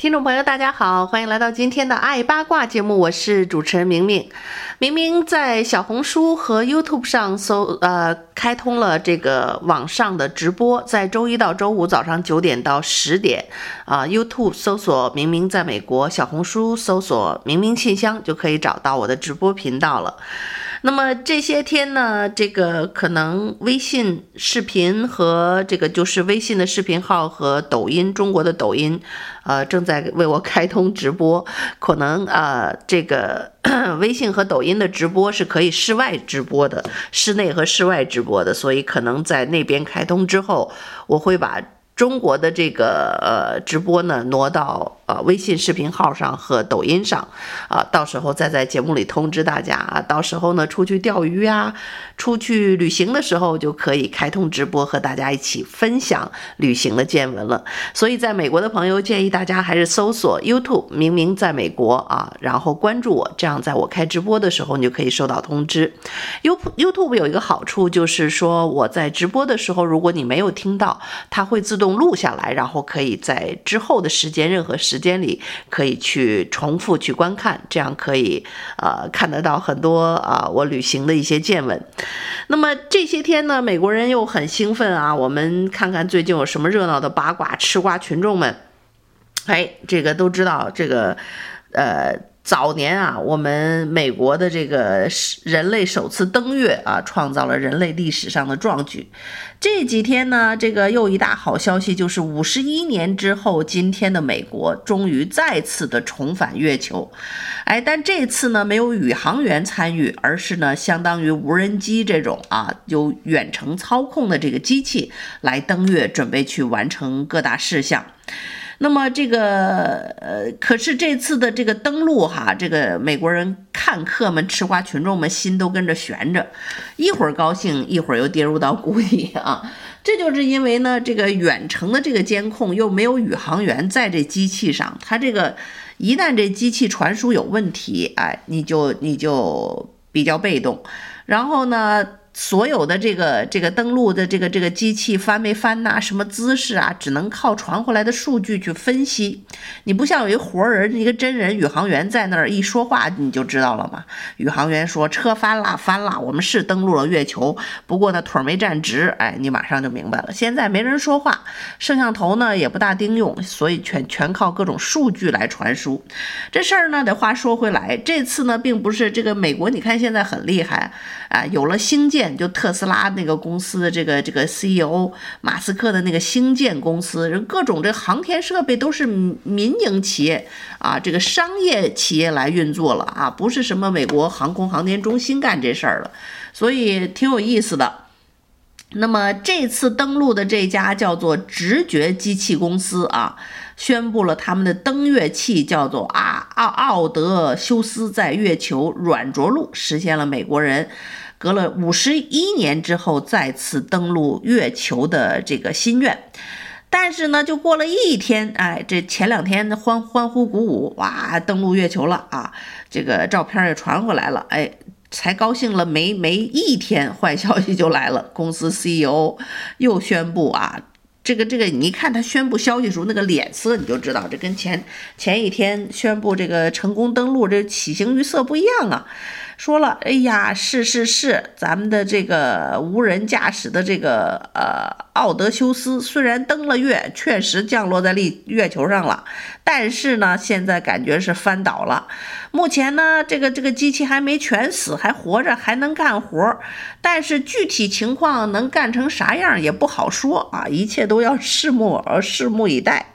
听众朋友，大家好，欢迎来到今天的爱八卦节目，我是主持人明明。明明在小红书和 YouTube 上搜，呃，开通了这个网上的直播，在周一到周五早上九点到十点，啊、，YouTube 搜索“明明在美国”，小红书搜索“明明信箱”就可以找到我的直播频道了。那么这些天呢，这个可能微信视频和这个就是微信的视频号和抖音，中国的抖音，呃，正在为我开通直播。可能啊、呃，这个 微信和抖音的直播是可以室外直播的，室内和室外直播的，所以可能在那边开通之后，我会把。中国的这个呃直播呢，挪到呃微信视频号上和抖音上，啊，到时候再在节目里通知大家啊。到时候呢，出去钓鱼呀，出去旅行的时候就可以开通直播，和大家一起分享旅行的见闻了。所以，在美国的朋友建议大家还是搜索 YouTube，明明在美国啊，然后关注我，这样在我开直播的时候，你就可以收到通知。You YouTube 有一个好处就是说，我在直播的时候，如果你没有听到，它会自动。录下来，然后可以在之后的时间，任何时间里可以去重复去观看，这样可以呃看得到很多啊、我旅行的一些见闻。那么这些天呢，美国人又很兴奋啊，我们看看最近有什么热闹的八卦，吃瓜群众们，哎，这个都知道这个呃。早年啊，我们美国的这个人类首次登月啊，创造了人类历史上的壮举。这几天呢，这个又一大好消息就是，五十一年之后，今天的美国终于再次的重返月球。哎，但这次呢，没有宇航员参与，而是呢，相当于无人机这种啊，由远程操控的这个机器来登月，准备去完成各大事项。那么这个呃，可是这次的这个登陆哈，这个美国人看客们、吃瓜群众们心都跟着悬着，一会儿高兴，一会儿又跌入到谷底啊。这就是因为呢，这个远程的这个监控又没有宇航员在这机器上，它这个一旦这机器传输有问题，哎，你就你就比较被动，然后呢，所有的这个这个登陆的这个这个机器翻没翻呐，什么姿势啊，只能靠传回来的数据去分析。你不像有一活人，一个真人宇航员在那儿一说话，你就知道了嘛。宇航员说车翻了，翻了，我们是登陆了月球，不过呢腿儿没站直，哎，你马上就明白了。现在没人说话，摄像头呢也不大丁用，所以全全靠各种数据来传输。这事儿呢得话说回来，这次呢并不是这个美国，你看现在很厉害啊，有了星舰。就特斯拉那个公司的这个这个 CEO 马斯克的那个星舰公司，人各种这航天设备都是民营企业啊，这个商业企业来运作了啊，不是什么美国航空航天中心干这事儿了，所以挺有意思的。那么这次登陆的这家叫做直觉机器公司啊，宣布了他们的登月器叫做阿奥奥德修斯，在月球软着陆实现了美国人。隔了五十一年之后再次登陆月球的这个心愿，但是呢，就过了一天，哎，这前两天欢欢呼鼓舞，哇，登陆月球了啊！这个照片也传回来了，哎，才高兴了没没一天，坏消息就来了，公司 CEO 又宣布啊，这个这个，你看他宣布消息的时候那个脸色，你就知道这跟前前一天宣布这个成功登陆这起形于色不一样啊。说了，哎呀，是是是，咱们的这个无人驾驶的这个呃奥德修斯虽然登了月，确实降落在立月球上了，但是呢，现在感觉是翻倒了。目前呢，这个这个机器还没全死，还活着，还能干活，但是具体情况能干成啥样也不好说啊，一切都要拭目而拭目以待。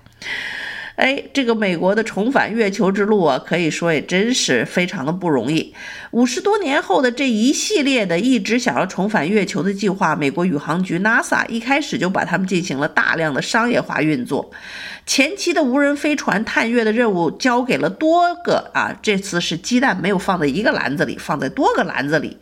哎，这个美国的重返月球之路啊，可以说也真是非常的不容易。五十多年后的这一系列的一直想要重返月球的计划，美国宇航局 NASA 一开始就把他们进行了大量的商业化运作。前期的无人飞船探月的任务交给了多个啊，这次是鸡蛋没有放在一个篮子里，放在多个篮子里，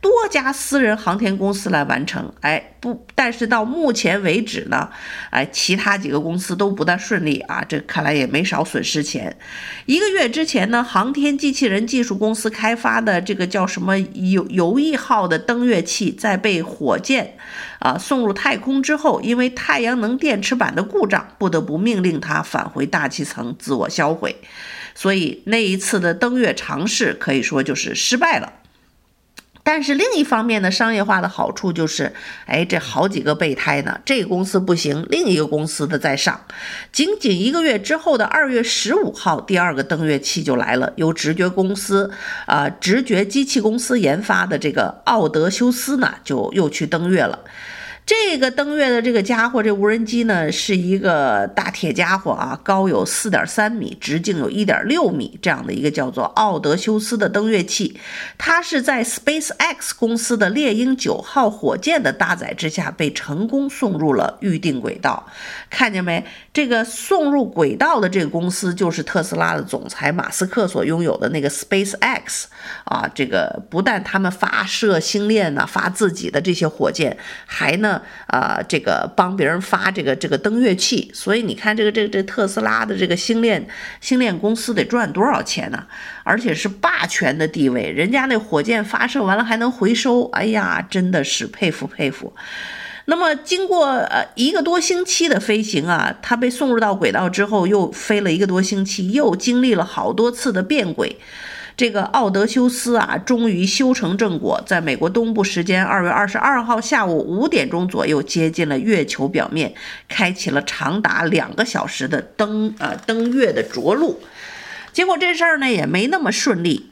多家私人航天公司来完成。哎，不，但是到目前为止呢，哎，其他几个公司都不大顺利啊，这看来也没少损失钱。一个月之前呢，航天机器人技术公司开发的这个叫什么游游弋号的登月器，在被火箭啊送入太空之后，因为太阳能电池板的故障，不得不命令。令他返回大气层自我销毁，所以那一次的登月尝试可以说就是失败了。但是另一方面呢，商业化的好处就是，哎，这好几个备胎呢，这个公司不行，另一个公司的在上。仅仅一个月之后的二月十五号，第二个登月器就来了，由直觉公司啊、直觉机器公司研发的这个奥德修斯呢，就又去登月了。这个登月的这个家伙，这无人机呢，是一个大铁家伙啊，高有四点三米，直径有一点六米，这样的一个叫做奥德修斯的登月器，它是在 SpaceX 公司的猎鹰九号火箭的搭载之下，被成功送入了预定轨道。看见没？这个送入轨道的这个公司，就是特斯拉的总裁马斯克所拥有的那个 SpaceX 啊。这个不但他们发射星链呢，发自己的这些火箭，还呢。啊，这个帮别人发这个这个登月器，所以你看这个这这特斯拉的这个星链星链公司得赚多少钱呢？而且是霸权的地位，人家那火箭发射完了还能回收，哎呀，真的是佩服佩服。那么经过呃一个多星期的飞行啊，它被送入到轨道之后，又飞了一个多星期，又经历了好多次的变轨。这个奥德修斯啊，终于修成正果，在美国东部时间二月二十二号下午五点钟左右接近了月球表面，开启了长达两个小时的登呃登月的着陆。结果这事儿呢也没那么顺利，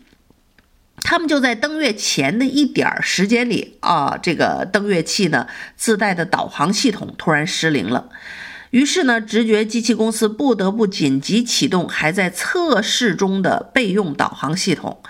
他们就在登月前的一点儿时间里啊，这个登月器呢自带的导航系统突然失灵了。于是呢，直觉机器公司不得不紧急启动还在测试中的备用导航系统。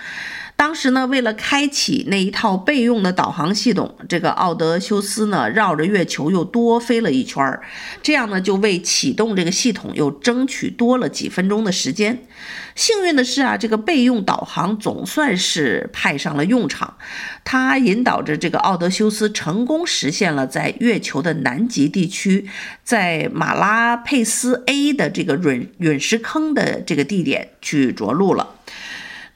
当时呢，为了开启那一套备用的导航系统，这个奥德修斯呢绕着月球又多飞了一圈儿，这样呢就为启动这个系统又争取多了几分钟的时间。幸运的是啊，这个备用导航总算是派上了用场，它引导着这个奥德修斯成功实现了在月球的南极地区，在马拉佩斯 A 的这个陨陨石坑的这个地点去着陆了。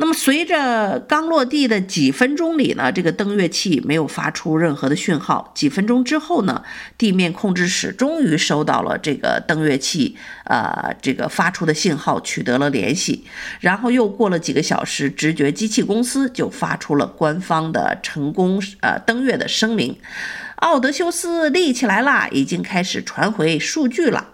那么，随着刚落地的几分钟里呢，这个登月器没有发出任何的讯号。几分钟之后呢，地面控制室终于收到了这个登月器，呃，这个发出的信号，取得了联系。然后又过了几个小时，直觉机器公司就发出了官方的成功呃登月的声明，奥德修斯立起来了，已经开始传回数据了。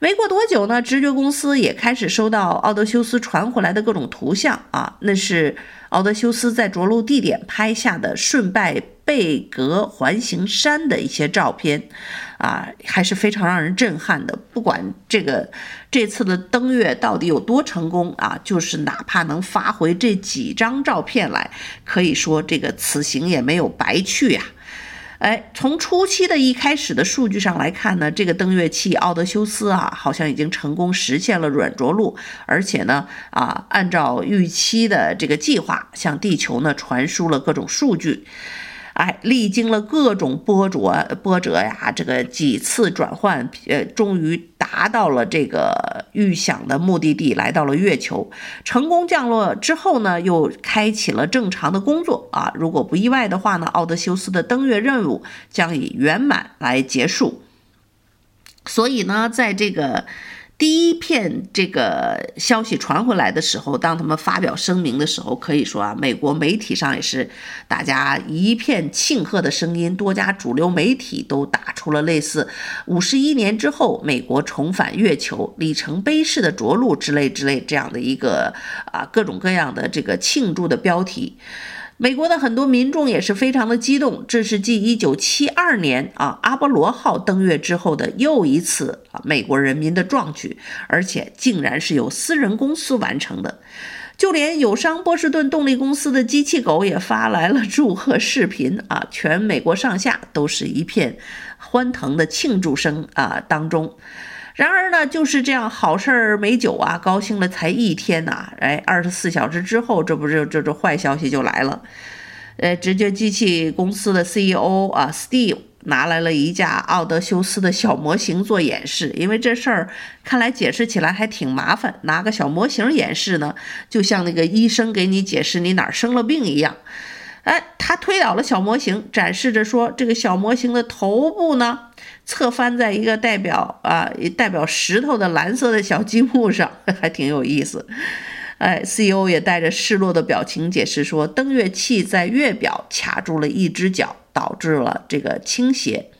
没过多久呢，直觉公司也开始收到奥德修斯传回来的各种图像啊，那是奥德修斯在着陆地点拍下的顺拜贝格环形山的一些照片，啊，还是非常让人震撼的。不管这个这次的登月到底有多成功啊，就是哪怕能发回这几张照片来，可以说这个此行也没有白去呀。哎，从初期的一开始的数据上来看呢，这个登月器奥德修斯啊，好像已经成功实现了软着陆，而且呢，啊，按照预期的这个计划，向地球呢传输了各种数据。哎，历经了各种波折波折呀，这个几次转换，呃，终于达到了这个预想的目的地，来到了月球。成功降落之后呢，又开启了正常的工作啊。如果不意外的话呢，奥德修斯的登月任务将以圆满来结束。所以呢，在这个。第一片这个消息传回来的时候，当他们发表声明的时候，可以说啊，美国媒体上也是大家一片庆贺的声音，多家主流媒体都打出了类似“五十一年之后，美国重返月球，里程碑式的着陆”之类之类这样的一个啊各种各样的这个庆祝的标题。美国的很多民众也是非常的激动，这是继1972年啊阿波罗号登月之后的又一次啊美国人民的壮举，而且竟然是由私人公司完成的，就连友商波士顿动力公司的机器狗也发来了祝贺视频啊，全美国上下都是一片欢腾的庆祝声啊当中。然而呢，就是这样好事儿没久啊，高兴了才一天呐，哎，二十四小时之后，这不是这这坏消息就来了，呃，直觉机器公司的 CEO 啊，Steve。拿来了一架奥德修斯的小模型做演示，因为这事儿看来解释起来还挺麻烦。拿个小模型演示呢，就像那个医生给你解释你哪儿生了病一样。哎，他推倒了小模型，展示着说，这个小模型的头部呢，侧翻在一个代表啊代表石头的蓝色的小积木上，还挺有意思。哎，CEO 也带着失落的表情解释说，登月器在月表卡住了一只脚。导致了这个倾斜，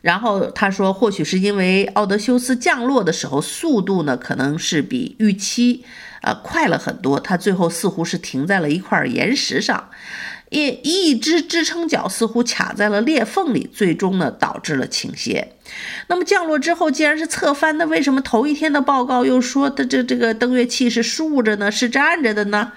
然后他说，或许是因为奥德修斯降落的时候速度呢，可能是比预期呃快了很多，他最后似乎是停在了一块岩石上，一一只支撑脚似乎卡在了裂缝里，最终呢导致了倾斜。那么降落之后既然是侧翻那，为什么头一天的报告又说的这这个登月器是竖着呢，是站着的呢？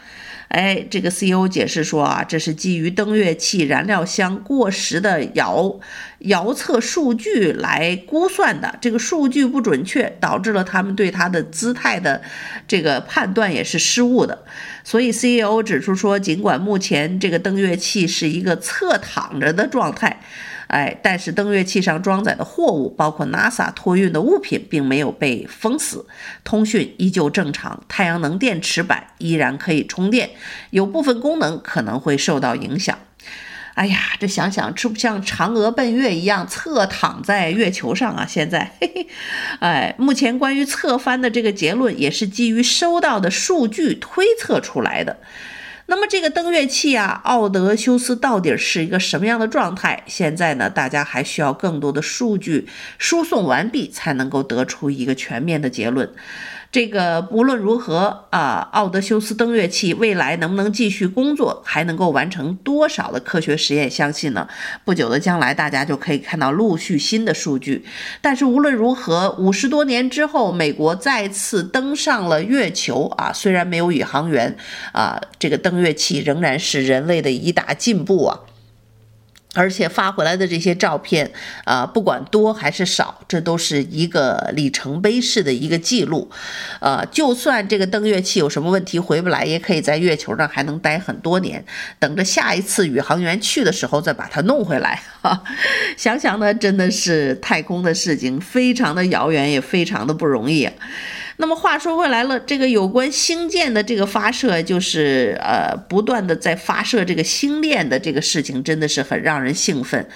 哎，这个 CEO 解释说啊，这是基于登月器燃料箱过时的遥遥测数据来估算的，这个数据不准确，导致了他们对它的姿态的这个判断也是失误的。所以 CEO 指出说，尽管目前这个登月器是一个侧躺着的状态。哎，但是登月器上装载的货物，包括 NASA 托运的物品，并没有被封死，通讯依旧正常，太阳能电池板依然可以充电，有部分功能可能会受到影响。哎呀，这想想，这不像嫦娥奔月一样侧躺在月球上啊？现在，嘿嘿，哎，目前关于侧翻的这个结论，也是基于收到的数据推测出来的。那么这个登月器啊，奥德修斯到底是一个什么样的状态？现在呢，大家还需要更多的数据输送完毕，才能够得出一个全面的结论。这个无论如何啊，奥德修斯登月器未来能不能继续工作，还能够完成多少的科学实验？相信呢，不久的将来大家就可以看到陆续新的数据。但是无论如何，五十多年之后，美国再次登上了月球啊，虽然没有宇航员啊，这个登月器仍然是人类的一大进步啊。而且发回来的这些照片，啊、不管多还是少，这都是一个里程碑式的一个记录。呃，就算这个登月器有什么问题回不来，也可以在月球上还能待很多年，等着下一次宇航员去的时候再把它弄回来。哈，想想呢，真的是太空的事情，非常的遥远，也非常的不容易。那么话说回来了，这个有关星舰的这个发射，就是呃不断的在发射这个星链的这个事情，真的是很让人兴奋。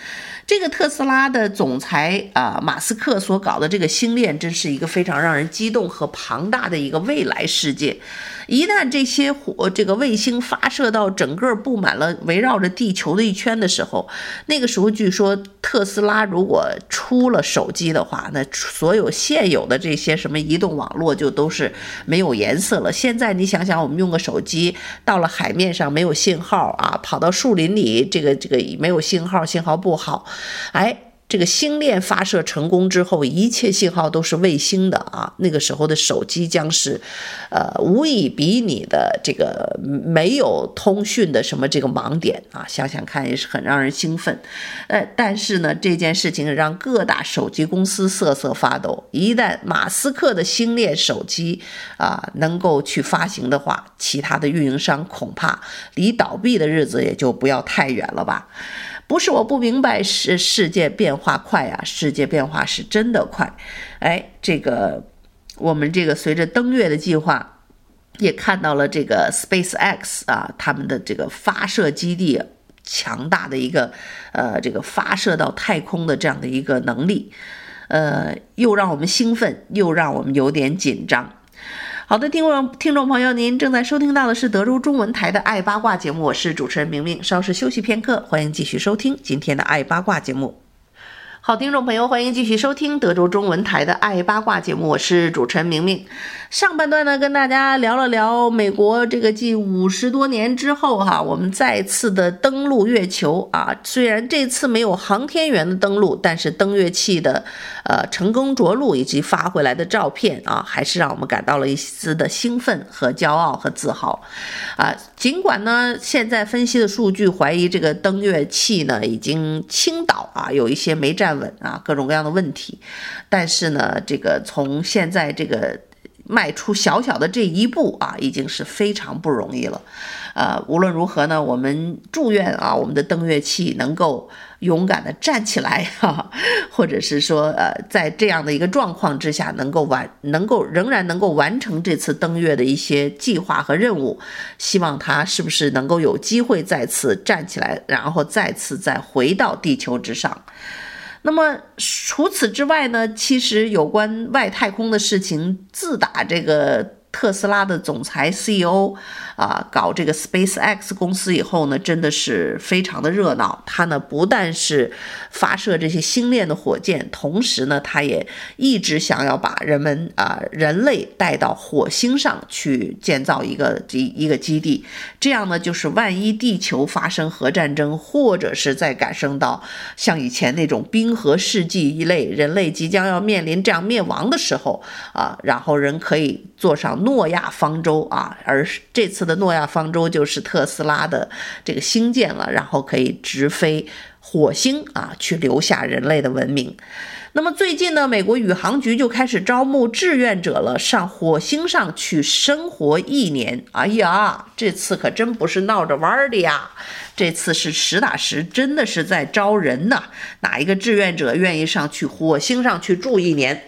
这个特斯拉的总裁啊，马斯克所搞的这个星链，真是一个非常让人激动和庞大的一个未来世界。一旦这些火这个卫星发射到整个布满了围绕着地球的一圈的时候，那个时候据说特斯拉如果出了手机的话，那所有现有的这些什么移动网络就都是没有颜色了。现在你想想，我们用个手机到了海面上没有信号啊，跑到树林里这个这个没有信号，信号不好，哎。这个星链发射成功之后，一切信号都是卫星的啊！那个时候的手机将是，呃，无以比拟的这个没有通讯的什么这个盲点啊！想想看，也是很让人兴奋。呃，但是呢，这件事情让各大手机公司瑟瑟发抖。一旦马斯克的星链手机啊能够去发行的话，其他的运营商恐怕离倒闭的日子也就不要太远了吧。不是我不明白，是世界变化快啊！世界变化是真的快。哎，这个我们这个随着登月的计划，也看到了这个 SpaceX 啊，他们的这个发射基地强大的一个呃这个发射到太空的这样的一个能力，呃，又让我们兴奋，又让我们有点紧张。好的，听众听众朋友，您正在收听到的是德州中文台的《爱八卦》节目，我是主持人明明。稍事休息片刻，欢迎继续收听今天的《爱八卦》节目。好，听众朋友，欢迎继续收听德州中文台的《爱八卦》节目，我是主持人明明。上半段呢，跟大家聊了聊美国这个继五十多年之后哈，我们再次的登陆月球啊。虽然这次没有航天员的登陆，但是登月器的呃成功着陆以及发回来的照片啊，还是让我们感到了一丝的兴奋和骄傲和自豪啊。尽管呢，现在分析的数据怀疑这个登月器呢已经倾倒啊，有一些没站站稳啊，各种各样的问题。但是呢，这个从现在这个迈出小小的这一步啊，已经是非常不容易了。呃，无论如何呢，我们祝愿啊，我们的登月器能够勇敢地站起来，哈，或者是说，呃，在这样的一个状况之下，能够完，能够仍然能够完成这次登月的一些计划和任务。希望它是不是能够有机会再次站起来，然后再次再回到地球之上。那么除此之外呢，其实有关外太空的事情，自打这个。特斯拉的总裁 CEO 啊，搞这个 SpaceX 公司以后呢，真的是非常的热闹。他呢不但是发射这些星链的火箭，同时呢，他也一直想要把人们啊人类带到火星上去建造一个一一个基地。这样呢，就是万一地球发生核战争，或者是再改生到像以前那种冰河世纪一类，人类即将要面临这样灭亡的时候啊，然后人可以坐上。诺亚方舟啊，而这次的诺亚方舟就是特斯拉的这个星舰了，然后可以直飞火星啊，去留下人类的文明。那么最近呢，美国宇航局就开始招募志愿者了，上火星上去生活一年。哎呀，这次可真不是闹着玩的呀，这次是实打实，真的是在招人呢。哪一个志愿者愿意上去火星上去住一年？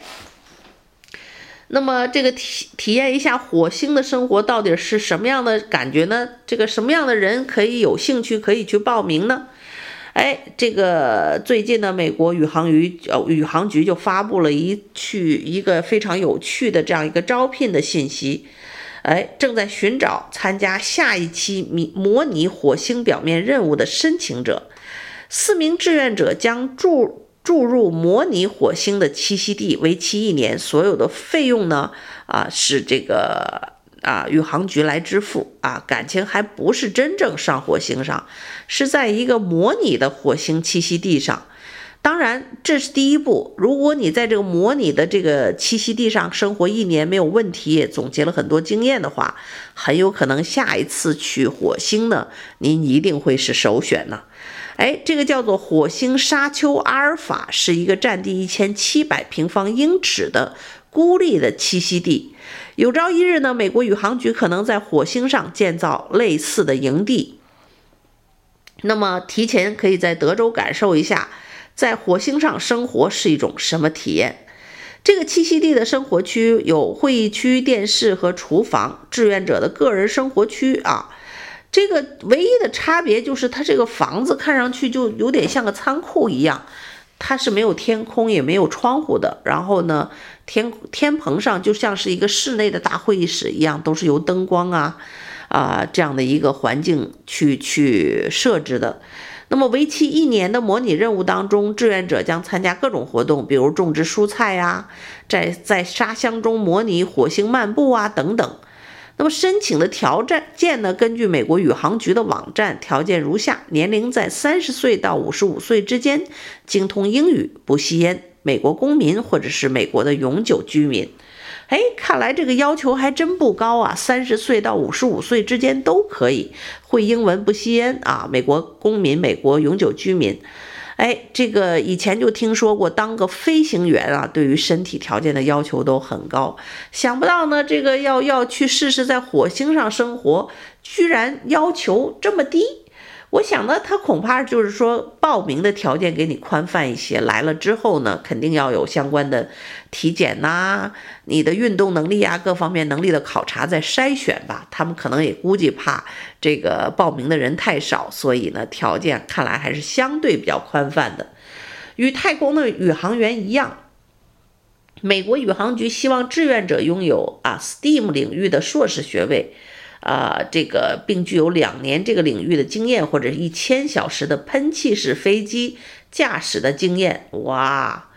那么这个体体验一下火星的生活到底是什么样的感觉呢？这个什么样的人可以有兴趣可以去报名呢？哎，这个最近呢，美国宇航局呃宇航局就发布了一去一个非常有趣的这样一个招聘的信息，哎，正在寻找参加下一期模模拟火星表面任务的申请者，四名志愿者将住。注入模拟火星的栖息地，为期一年，所有的费用呢，啊，是这个啊宇航局来支付啊。感情还不是真正上火星上，是在一个模拟的火星栖息地上。当然，这是第一步。如果你在这个模拟的这个栖息地上生活一年没有问题，总结了很多经验的话，很有可能下一次去火星呢，您一定会是首选呢。哎，这个叫做火星沙丘阿尔法，是一个占地一千七百平方英尺的孤立的栖息地。有朝一日呢，美国宇航局可能在火星上建造类似的营地。那么，提前可以在德州感受一下，在火星上生活是一种什么体验。这个栖息地的生活区有会议区、电视和厨房，志愿者的个人生活区啊。这个唯一的差别就是，它这个房子看上去就有点像个仓库一样，它是没有天空也没有窗户的。然后呢，天天棚上就像是一个室内的大会议室一样，都是由灯光啊啊这样的一个环境去去设置的。那么为期一年的模拟任务当中，志愿者将参加各种活动，比如种植蔬菜呀，在在沙箱中模拟火星漫步啊等等。那么申请的条件呢？根据美国宇航局的网站，条件如下：年龄在三十岁到五十五岁之间，精通英语，不吸烟，美国公民或者是美国的永久居民。哎，看来这个要求还真不高啊，三十岁到五十五岁之间都可以，会英文，不吸烟啊，美国公民，美国永久居民。哎，这个以前就听说过，当个飞行员啊，对于身体条件的要求都很高。想不到呢，这个要要去试试在火星上生活，居然要求这么低。我想呢，他恐怕就是说，报名的条件给你宽泛一些，来了之后呢，肯定要有相关的体检呐，你的运动能力啊，各方面能力的考察再筛选吧。他们可能也估计怕这个报名的人太少，所以呢，条件看来还是相对比较宽泛的。与太空的宇航员一样，美国宇航局希望志愿者拥有啊 STEAM 领域的硕士学位。啊，这个并具有两年这个领域的经验，或者一千小时的喷气式飞机驾驶的经验。哇，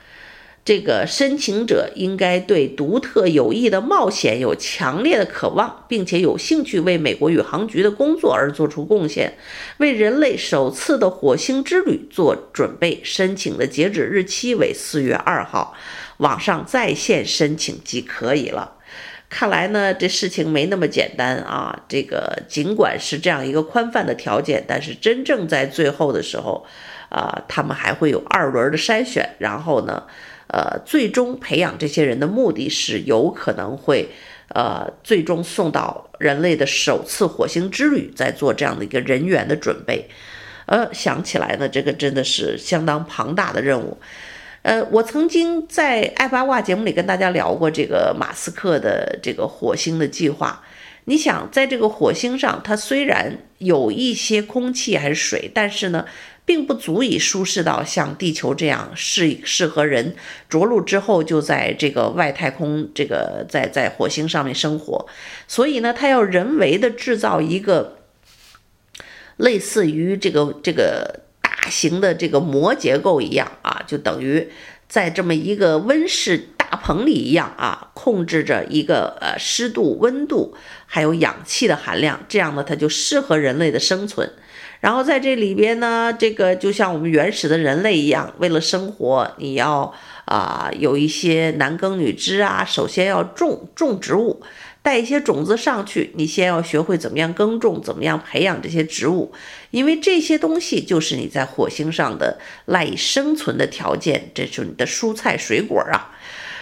这个申请者应该对独特有益的冒险有强烈的渴望，并且有兴趣为美国宇航局的工作而做出贡献，为人类首次的火星之旅做准备。申请的截止日期为四月二号，网上在线申请即可以了。看来呢，这事情没那么简单啊。这个尽管是这样一个宽泛的条件，但是真正在最后的时候，啊、呃，他们还会有二轮的筛选，然后呢，呃，最终培养这些人的目的是有可能会，呃，最终送到人类的首次火星之旅，在做这样的一个人员的准备。呃，想起来呢，这个真的是相当庞大的任务。呃，我曾经在爱八卦节目里跟大家聊过这个马斯克的这个火星的计划。你想，在这个火星上，它虽然有一些空气还是水，但是呢，并不足以舒适到像地球这样适适合人着陆之后就在这个外太空这个在在火星上面生活。所以呢，它要人为的制造一个类似于这个这个。大型的这个膜结构一样啊，就等于在这么一个温室大棚里一样啊，控制着一个呃湿度、温度，还有氧气的含量，这样呢，它就适合人类的生存。然后在这里边呢，这个就像我们原始的人类一样，为了生活，你要啊、有一些男耕女织啊，首先要种种植物。带一些种子上去，你先要学会怎么样耕种，怎么样培养这些植物，因为这些东西就是你在火星上的赖以生存的条件，这是你的蔬菜水果啊。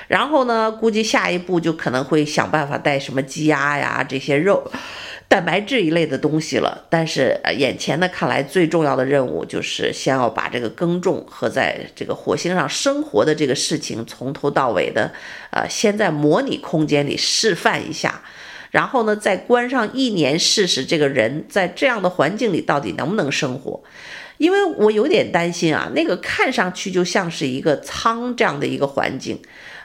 然后呢，估计下一步就可能会想办法带什么鸡鸭呀这些肉。蛋白质一类的东西了，但是，眼前呢，看来最重要的任务就是先要把这个耕种和在这个火星上生活的这个事情从头到尾的，呃，先在模拟空间里示范一下，然后呢，再关上一年试试这个人在这样的环境里到底能不能生活，因为我有点担心啊，那个看上去就像是一个仓这样的一个环境。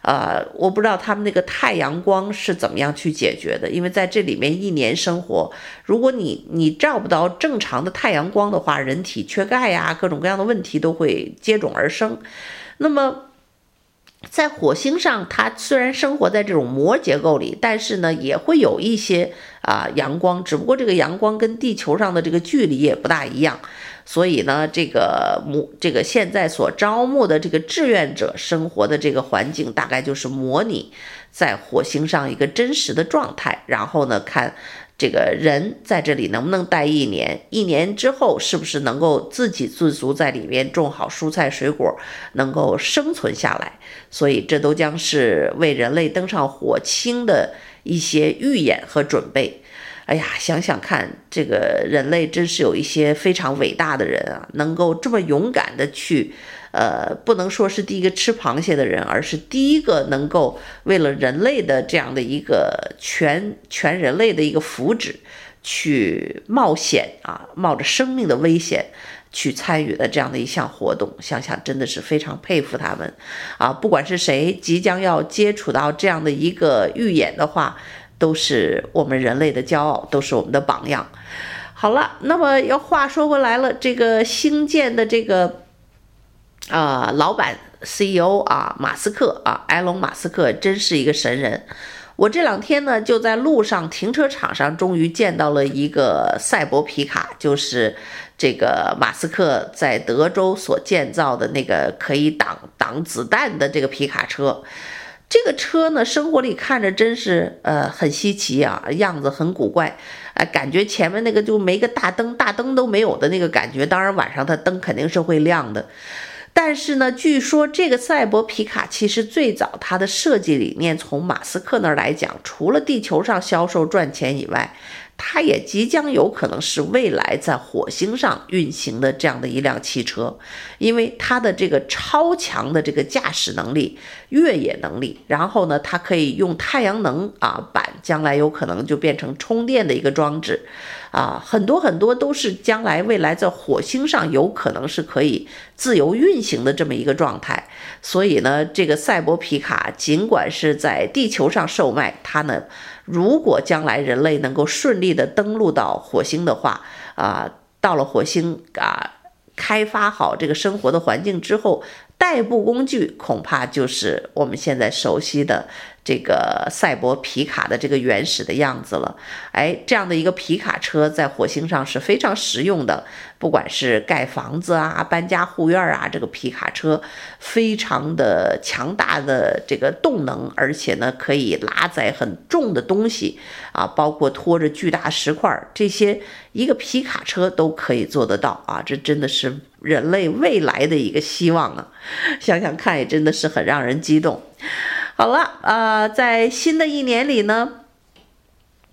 呃，我不知道他们那个太阳光是怎么样去解决的，因为在这里面一年生活，如果你你照不到正常的太阳光的话，人体缺钙呀，各种各样的问题都会接踵而生。那么，在火星上，它虽然生活在这种膜结构里，但是呢，也会有一些啊阳光，只不过这个阳光跟地球上的这个距离也不大一样。所以呢，这个模这个现在所招募的这个志愿者生活的这个环境，大概就是模拟在火星上一个真实的状态。然后呢，看这个人在这里能不能待一年，一年之后是不是能够自给自足，在里面种好蔬菜水果，能够生存下来。所以这都将是为人类登上火星的一些预演和准备。哎呀，想想看，这个人类真是有一些非常伟大的人啊，能够这么勇敢的去，呃，不能说是第一个吃螃蟹的人，而是第一个能够为了人类的这样的一个全全人类的一个福祉去冒险啊，冒着生命的危险去参与的这样的一项活动，想想真的是非常佩服他们啊！不管是谁即将要接触到这样的一个预演的话。都是我们人类的骄傲，都是我们的榜样。好了，那么要话说回来了，这个星舰的这个、呃、老板 CEO 啊马斯克啊埃隆马斯克真是一个神人。我这两天呢就在路上停车场上，终于见到了一个赛博皮卡，就是这个马斯克在德州所建造的那个可以挡挡子弹的这个皮卡车。这个车呢，生活里看着真是呃很稀奇啊，样子很古怪，哎、呃，感觉前面那个就没个大灯，大灯都没有的那个感觉。当然晚上它灯肯定是会亮的，但是呢，据说这个赛博皮卡其实最早它的设计理念从马斯克那儿来讲，除了地球上销售赚钱以外。它也即将有可能是未来在火星上运行的这样的一辆汽车，因为它的这个超强的这个驾驶能力、越野能力，然后呢，它可以用太阳能啊板，将来有可能就变成充电的一个装置，啊，很多很多都是将来未来在火星上有可能是可以自由运行的这么一个状态。所以呢，这个赛博皮卡尽管是在地球上售卖，它呢。如果将来人类能够顺利的登陆到火星的话，啊，到了火星啊，开发好这个生活的环境之后，代步工具恐怕就是我们现在熟悉的这个赛博皮卡的这个原始的样子了。哎，这样的一个皮卡车在火星上是非常实用的。不管是盖房子啊、搬家护院啊，这个皮卡车非常的强大的这个动能，而且呢可以拉载很重的东西啊，包括拖着巨大石块，这些一个皮卡车都可以做得到啊！这真的是人类未来的一个希望啊！想想看，也真的是很让人激动。好了，呃，在新的一年里呢，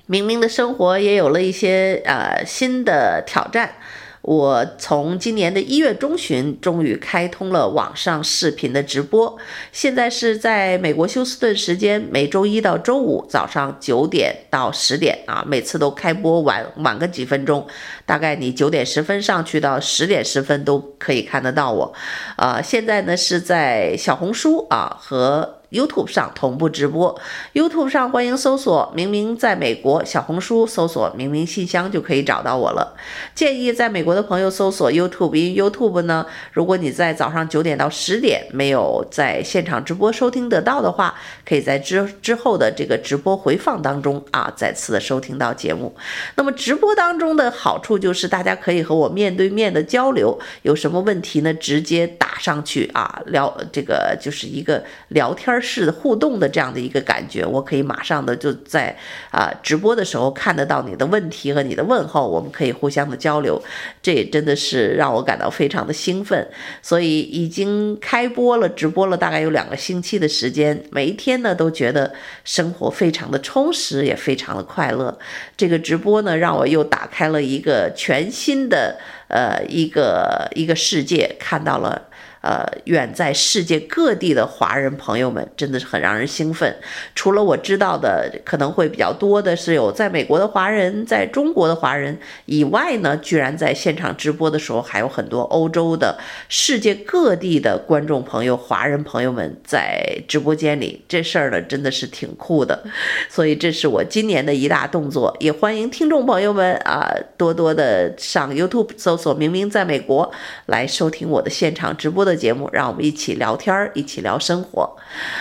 明明的生活也有了一些呃新的挑战。我从今年的一月中旬，终于开通了网上视频的直播。现在是在美国休斯顿时间，每周一到周五早上九点到十点啊，每次都开播晚晚个几分钟，大概你九点十分上去到十点十分都可以看得到我。啊，现在呢是在小红书啊和。YouTube 上同步直播，YouTube 上欢迎搜索“明明在美国”，小红书搜索“明明信箱”就可以找到我了。建议在美国的朋友搜索 YouTube，因为 YouTube 呢，如果你在早上九点到十点没有在现场直播收听得到的话，可以在之之后的这个直播回放当中啊，再次的收听到节目。那么直播当中的好处就是大家可以和我面对面的交流，有什么问题呢？直接打上去啊，聊这个就是一个聊天。式的互动的这样的一个感觉，我可以马上的就在啊直播的时候看得到你的问题和你的问候，我们可以互相的交流，这也真的是让我感到非常的兴奋。所以已经开播了，直播了大概有两个星期的时间，每一天呢都觉得生活非常的充实，也非常的快乐。这个直播呢，让我又打开了一个全新的呃一个一个世界，看到了。呃，远在世界各地的华人朋友们，真的是很让人兴奋。除了我知道的，可能会比较多的是有在美国的华人，在中国的华人以外呢，居然在现场直播的时候，还有很多欧洲的、世界各地的观众朋友、华人朋友们在直播间里。这事儿呢，真的是挺酷的。所以这是我今年的一大动作，也欢迎听众朋友们啊，多多的上 YouTube 搜索“明明在美国”来收听我的现场直播的。节目，让我们一起聊天，一起聊生活。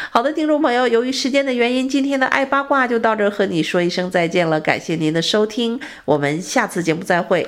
好的，听众朋友，由于时间的原因，今天的爱八卦就到这儿，和你说一声再见了。感谢您的收听，我们下次节目再会。